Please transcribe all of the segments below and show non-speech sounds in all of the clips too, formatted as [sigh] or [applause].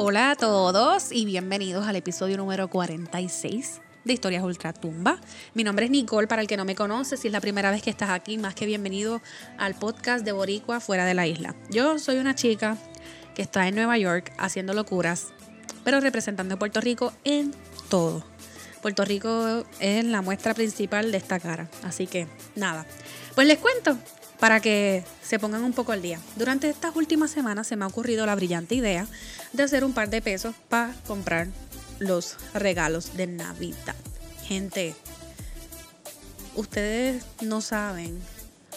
Hola a todos y bienvenidos al episodio número 46 de Historias Ultratumba. Mi nombre es Nicole, para el que no me conoce, si es la primera vez que estás aquí, más que bienvenido al podcast de Boricua fuera de la isla. Yo soy una chica que está en Nueva York haciendo locuras, pero representando a Puerto Rico en todo. Puerto Rico es la muestra principal de esta cara, así que nada. Pues les cuento para que se pongan un poco al día. Durante estas últimas semanas se me ha ocurrido la brillante idea de hacer un par de pesos para comprar los regalos de Navidad. Gente, ustedes no saben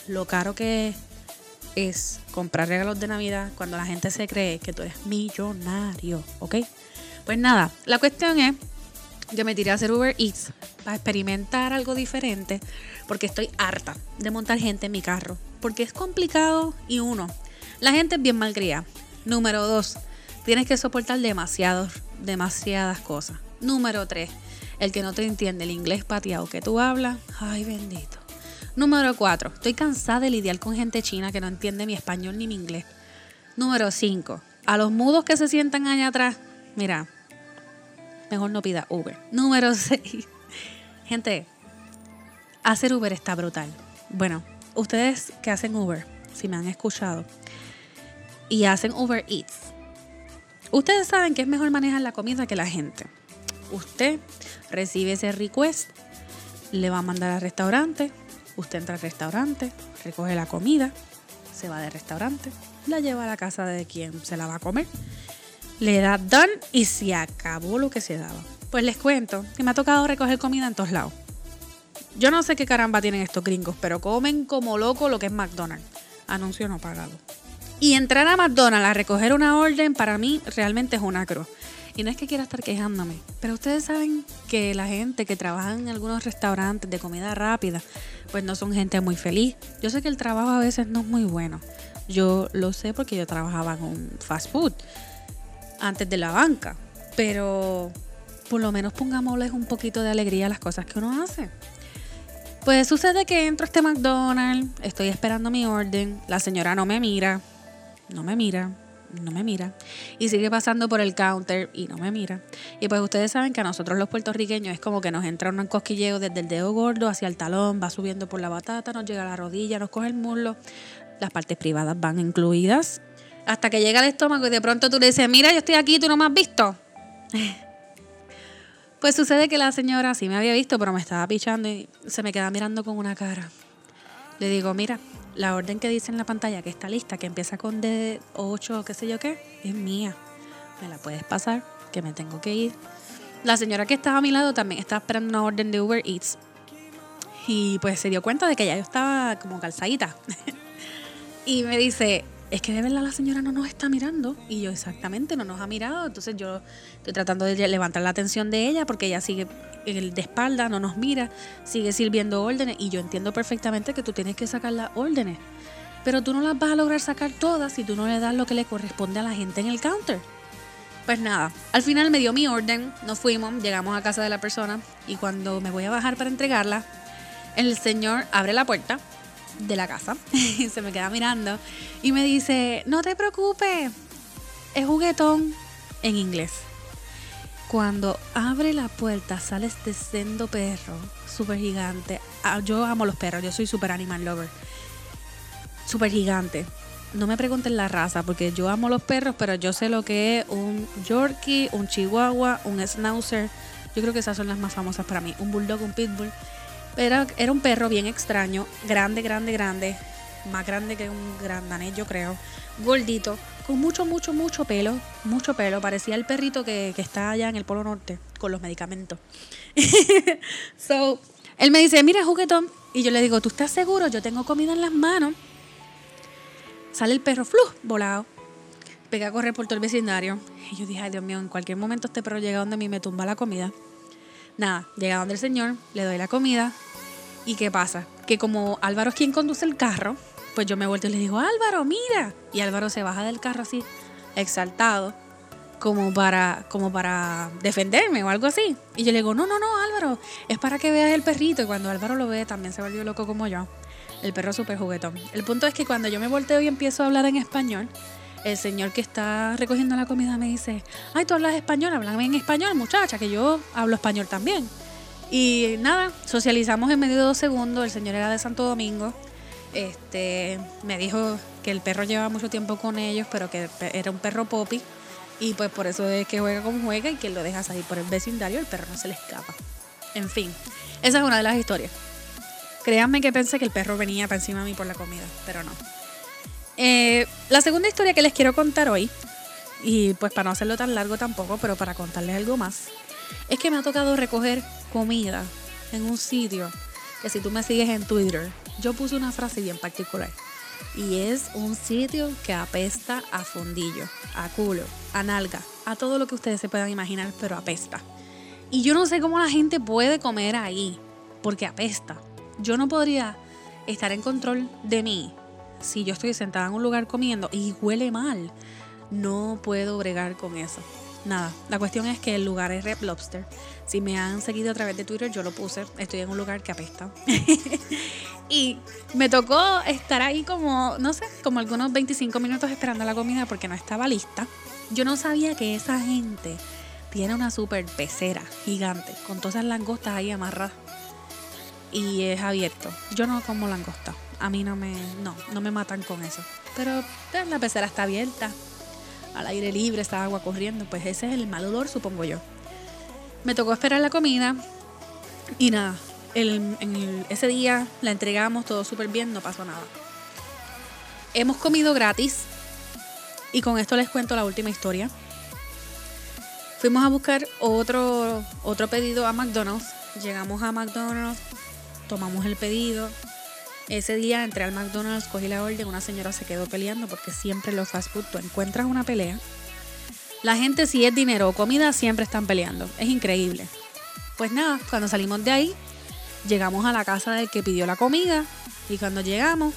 lo caro que es comprar regalos de Navidad cuando la gente se cree que tú eres millonario, ¿ok? Pues nada, la cuestión es que me tiré a hacer Uber Eats para experimentar algo diferente porque estoy harta de montar gente en mi carro porque es complicado y uno, la gente es bien malcriada. Número dos, tienes que soportar demasiados, demasiadas cosas. Número tres, el que no te entiende el inglés pateado que tú hablas, ay bendito. Número cuatro, estoy cansada de lidiar con gente china que no entiende mi español ni mi inglés. Número cinco, a los mudos que se sientan allá atrás, mira, mejor no pida Uber. [laughs] Número seis, gente, hacer Uber está brutal. Bueno, ustedes que hacen Uber, si me han escuchado, y hacen Uber Eats, ustedes saben que es mejor manejar la comida que la gente. Usted recibe ese request, le va a mandar al restaurante, usted entra al restaurante, recoge la comida, se va del restaurante, la lleva a la casa de quien se la va a comer, le da done y se acabó lo que se daba. Pues les cuento que me ha tocado recoger comida en todos lados. Yo no sé qué caramba tienen estos gringos, pero comen como loco lo que es McDonald's. Anuncio no pagado. Y entrar a McDonald's a recoger una orden para mí realmente es una cruz. Y no es que quiera estar quejándome, pero ustedes saben que la gente que trabaja en algunos restaurantes de comida rápida, pues no son gente muy feliz. Yo sé que el trabajo a veces no es muy bueno. Yo lo sé porque yo trabajaba un fast food antes de la banca. Pero por lo menos pongámosles un poquito de alegría a las cosas que uno hace. Pues sucede que entro a este McDonald's, estoy esperando mi orden, la señora no me mira, no me mira, no me mira. Y sigue pasando por el counter y no me mira. Y pues ustedes saben que a nosotros los puertorriqueños es como que nos entra un cosquilleo desde el dedo gordo hacia el talón, va subiendo por la batata, nos llega a la rodilla, nos coge el muslo. Las partes privadas van incluidas. Hasta que llega al estómago y de pronto tú le dices, mira, yo estoy aquí, tú no me has visto. [laughs] Pues sucede que la señora sí me había visto, pero me estaba pichando y se me queda mirando con una cara. Le digo, mira, la orden que dice en la pantalla que está lista, que empieza con D8 qué sé yo qué, es mía. ¿Me la puedes pasar? Que me tengo que ir. La señora que estaba a mi lado también estaba esperando una orden de Uber Eats. Y pues se dio cuenta de que ya yo estaba como calzadita. [laughs] y me dice, es que de verdad la señora no nos está mirando. Y yo, exactamente, no nos ha mirado. Entonces yo estoy tratando de levantar la atención de ella porque ella sigue de espalda, no nos mira, sigue sirviendo órdenes. Y yo entiendo perfectamente que tú tienes que sacar las órdenes. Pero tú no las vas a lograr sacar todas si tú no le das lo que le corresponde a la gente en el counter. Pues nada, al final me dio mi orden, nos fuimos, llegamos a casa de la persona y cuando me voy a bajar para entregarla, el señor abre la puerta de la casa y [laughs] se me queda mirando y me dice, no te preocupes, es juguetón en inglés. Cuando abre la puerta sale este sendo perro súper gigante. Ah, yo amo los perros, yo soy súper animal lover. Súper gigante. No me pregunten la raza porque yo amo los perros, pero yo sé lo que es un Yorkie, un Chihuahua, un Schnauzer. Yo creo que esas son las más famosas para mí. Un Bulldog, un Pitbull. Era, era un perro bien extraño, grande, grande, grande, más grande que un gran danés, yo creo, gordito, con mucho, mucho, mucho pelo, mucho pelo. Parecía el perrito que, que está allá en el Polo Norte con los medicamentos. [laughs] so, él me dice, mira, juguetón. Y yo le digo, ¿tú estás seguro? Yo tengo comida en las manos. Sale el perro, flu, volado. Pega a correr por todo el vecindario. Y yo dije, ay Dios mío, en cualquier momento este perro llega donde a mí me tumba la comida. Nada, llega donde el señor, le doy la comida. ¿Y qué pasa? Que como Álvaro es quien conduce el carro, pues yo me vuelto y le digo, Álvaro, mira. Y Álvaro se baja del carro así, exaltado, como para, como para defenderme o algo así. Y yo le digo, no, no, no, Álvaro, es para que veas el perrito. Y cuando Álvaro lo ve, también se volvió loco como yo. El perro súper juguetón. El punto es que cuando yo me volteo y empiezo a hablar en español, el señor que está recogiendo la comida me dice, ay, tú hablas español, háblame en español, muchacha, que yo hablo español también. Y nada, socializamos en medio de dos segundos, el señor era de Santo Domingo, este, me dijo que el perro llevaba mucho tiempo con ellos, pero que era un perro popi, y pues por eso es que juega como juega y que lo dejas ahí por el vecindario, el perro no se le escapa. En fin, esa es una de las historias. Créanme que pensé que el perro venía para encima de mí por la comida, pero no. Eh, la segunda historia que les quiero contar hoy, y pues para no hacerlo tan largo tampoco, pero para contarles algo más, es que me ha tocado recoger comida en un sitio que si tú me sigues en Twitter, yo puse una frase bien particular. Y es un sitio que apesta a fundillo, a culo, a nalga, a todo lo que ustedes se puedan imaginar, pero apesta. Y yo no sé cómo la gente puede comer ahí, porque apesta. Yo no podría estar en control de mí si yo estoy sentada en un lugar comiendo y huele mal. No puedo bregar con eso. Nada, la cuestión es que el lugar es Red Lobster. Si me han seguido a través de Twitter, yo lo puse. Estoy en un lugar que apesta. [laughs] y me tocó estar ahí como, no sé, como algunos 25 minutos esperando la comida porque no estaba lista. Yo no sabía que esa gente tiene una super pecera gigante con todas esas langostas ahí amarradas. Y es abierto. Yo no como langosta. A mí no me, no, no me matan con eso. Pero pues, la pecera está abierta al aire libre, está agua corriendo, pues ese es el mal olor, supongo yo. Me tocó esperar la comida y nada, en ese día la entregamos todo súper bien, no pasó nada. Hemos comido gratis y con esto les cuento la última historia. Fuimos a buscar otro, otro pedido a McDonald's. Llegamos a McDonald's, tomamos el pedido, ese día entré al McDonald's, cogí la orden, una señora se quedó peleando porque siempre los fast food tú encuentras una pelea. La gente si es dinero o comida siempre están peleando. Es increíble. Pues nada, cuando salimos de ahí, llegamos a la casa del que pidió la comida y cuando llegamos,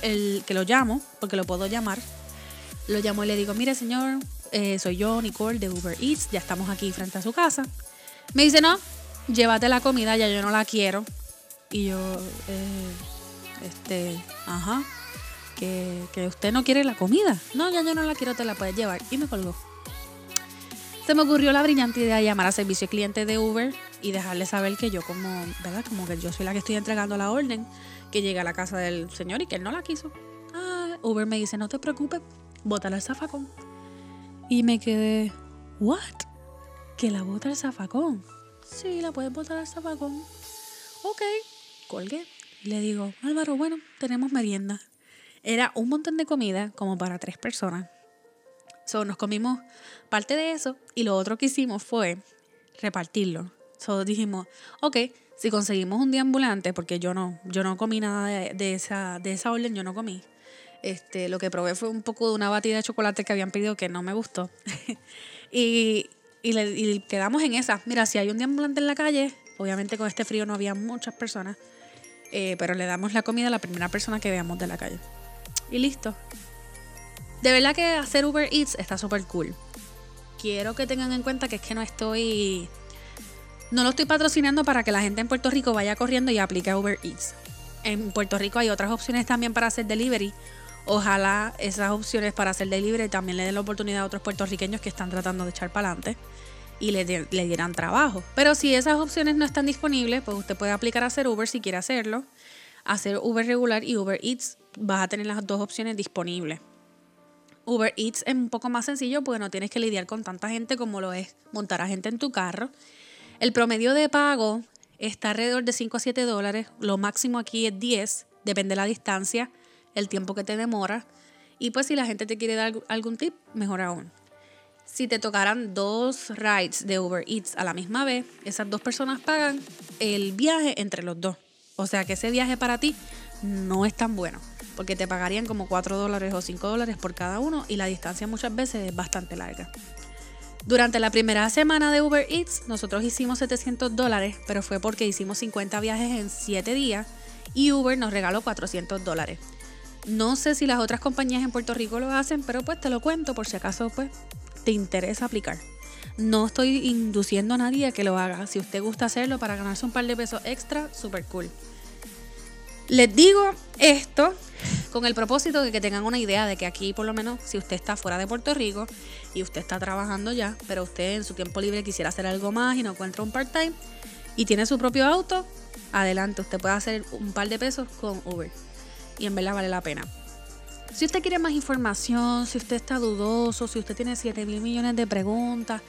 el que lo llamo, porque lo puedo llamar, lo llamo y le digo, mire señor, eh, soy yo, Nicole, de Uber Eats, ya estamos aquí frente a su casa. Me dice, no, llévate la comida, ya yo no la quiero. Y yo, eh, este, ajá, que, usted no quiere la comida. No, ya yo no la quiero, te la puedes llevar. Y me colgó. Se me ocurrió la brillante idea de llamar a servicio de cliente de Uber y dejarle saber que yo como, ¿verdad? Como que yo soy la que estoy entregando la orden, que llega a la casa del señor y que él no la quiso. Ah, Uber me dice, no te preocupes, bótala al zafacón. Y me quedé, ¿what? ¿Que la bota al zafacón? Sí, la puedes botar al zafacón. Ok, colgué. Y le digo, Álvaro, bueno, tenemos merienda. Era un montón de comida como para tres personas. So, nos comimos parte de eso y lo otro que hicimos fue repartirlo. So, dijimos, ok, si conseguimos un día ambulante, porque yo no, yo no comí nada de, esa, de esa orden, yo no comí. Este, lo que probé fue un poco de una batida de chocolate que habían pedido que no me gustó. [laughs] y, y, le, y quedamos en esa. Mira, si hay un día ambulante en la calle, obviamente con este frío no había muchas personas. Eh, pero le damos la comida a la primera persona que veamos de la calle. Y listo. De verdad que hacer Uber Eats está súper cool. Quiero que tengan en cuenta que es que no estoy. No lo estoy patrocinando para que la gente en Puerto Rico vaya corriendo y aplique Uber Eats. En Puerto Rico hay otras opciones también para hacer delivery. Ojalá esas opciones para hacer delivery también le den la oportunidad a otros puertorriqueños que están tratando de echar para adelante y le, dieran trabajo. Pero si esas opciones no están disponibles, pues usted puede aplicar a hacer Uber si quiere hacerlo. Hacer Uber regular y Uber Eats, vas a tener las dos opciones disponibles. Uber Eats es un poco más sencillo porque no tienes que lidiar con tanta gente como lo es montar a gente en tu carro. El promedio de pago está alrededor de 5 a 7 dólares. Lo máximo aquí es 10, depende de la distancia, el tiempo que te demora. Y pues si la gente te quiere dar algún tip, mejor aún si te tocaran dos rides de Uber Eats a la misma vez, esas dos personas pagan el viaje entre los dos. O sea que ese viaje para ti no es tan bueno, porque te pagarían como 4 dólares o 5 dólares por cada uno y la distancia muchas veces es bastante larga. Durante la primera semana de Uber Eats, nosotros hicimos 700 dólares, pero fue porque hicimos 50 viajes en 7 días y Uber nos regaló 400 dólares. No sé si las otras compañías en Puerto Rico lo hacen, pero pues te lo cuento por si acaso pues te interesa aplicar. No estoy induciendo a nadie a que lo haga. Si usted gusta hacerlo para ganarse un par de pesos extra, super cool. Les digo esto con el propósito de que tengan una idea de que aquí, por lo menos, si usted está fuera de Puerto Rico y usted está trabajando ya, pero usted en su tiempo libre quisiera hacer algo más y no encuentra un part-time y tiene su propio auto, adelante, usted puede hacer un par de pesos con Uber. Y en verdad vale la pena. Si usted quiere más información, si usted está dudoso, si usted tiene 7 mil millones de preguntas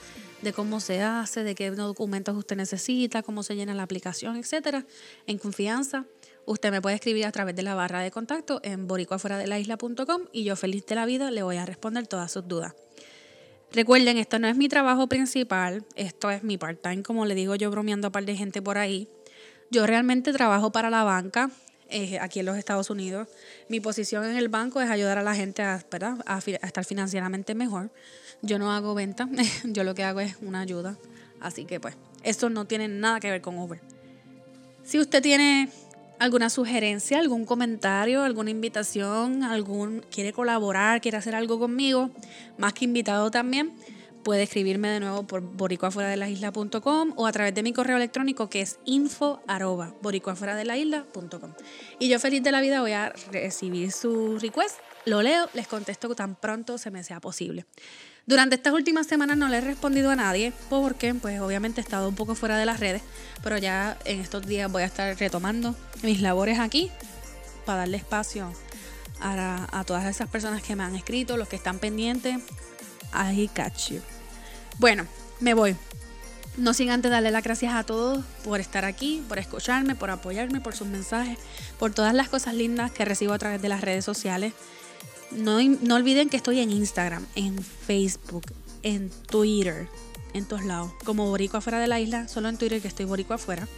de cómo se hace, de qué documentos usted necesita, cómo se llena la aplicación, etcétera, en confianza, usted me puede escribir a través de la barra de contacto en boricuafuera-de-la-isla.com y yo feliz de la vida le voy a responder todas sus dudas. Recuerden, esto no es mi trabajo principal, esto es mi part-time, como le digo yo bromeando a par de gente por ahí. Yo realmente trabajo para la banca, eh, aquí en los Estados Unidos. Mi posición en el banco es ayudar a la gente a, a, estar financieramente mejor. Yo no hago venta, [laughs] yo lo que hago es una ayuda. Así que pues, esto no tiene nada que ver con Uber. Si usted tiene alguna sugerencia, algún comentario, alguna invitación, algún quiere colaborar, quiere hacer algo conmigo, más que invitado también, puede escribirme de nuevo por boricoafuera o a través de mi correo electrónico que es info arroba Y yo feliz de la vida voy a recibir su request, lo leo, les contesto tan pronto se me sea posible. Durante estas últimas semanas no le he respondido a nadie porque pues obviamente he estado un poco fuera de las redes, pero ya en estos días voy a estar retomando mis labores aquí para darle espacio a todas esas personas que me han escrito, los que están pendientes I catch you. Bueno, me voy. No sin antes darle las gracias a todos por estar aquí, por escucharme, por apoyarme, por sus mensajes, por todas las cosas lindas que recibo a través de las redes sociales. No, no olviden que estoy en Instagram, en Facebook, en Twitter, en todos lados. Como Borico afuera de la isla, solo en Twitter que estoy Borico afuera.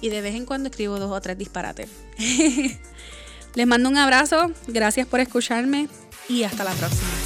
Y de vez en cuando escribo dos o tres disparates. [laughs] Les mando un abrazo, gracias por escucharme y hasta la próxima.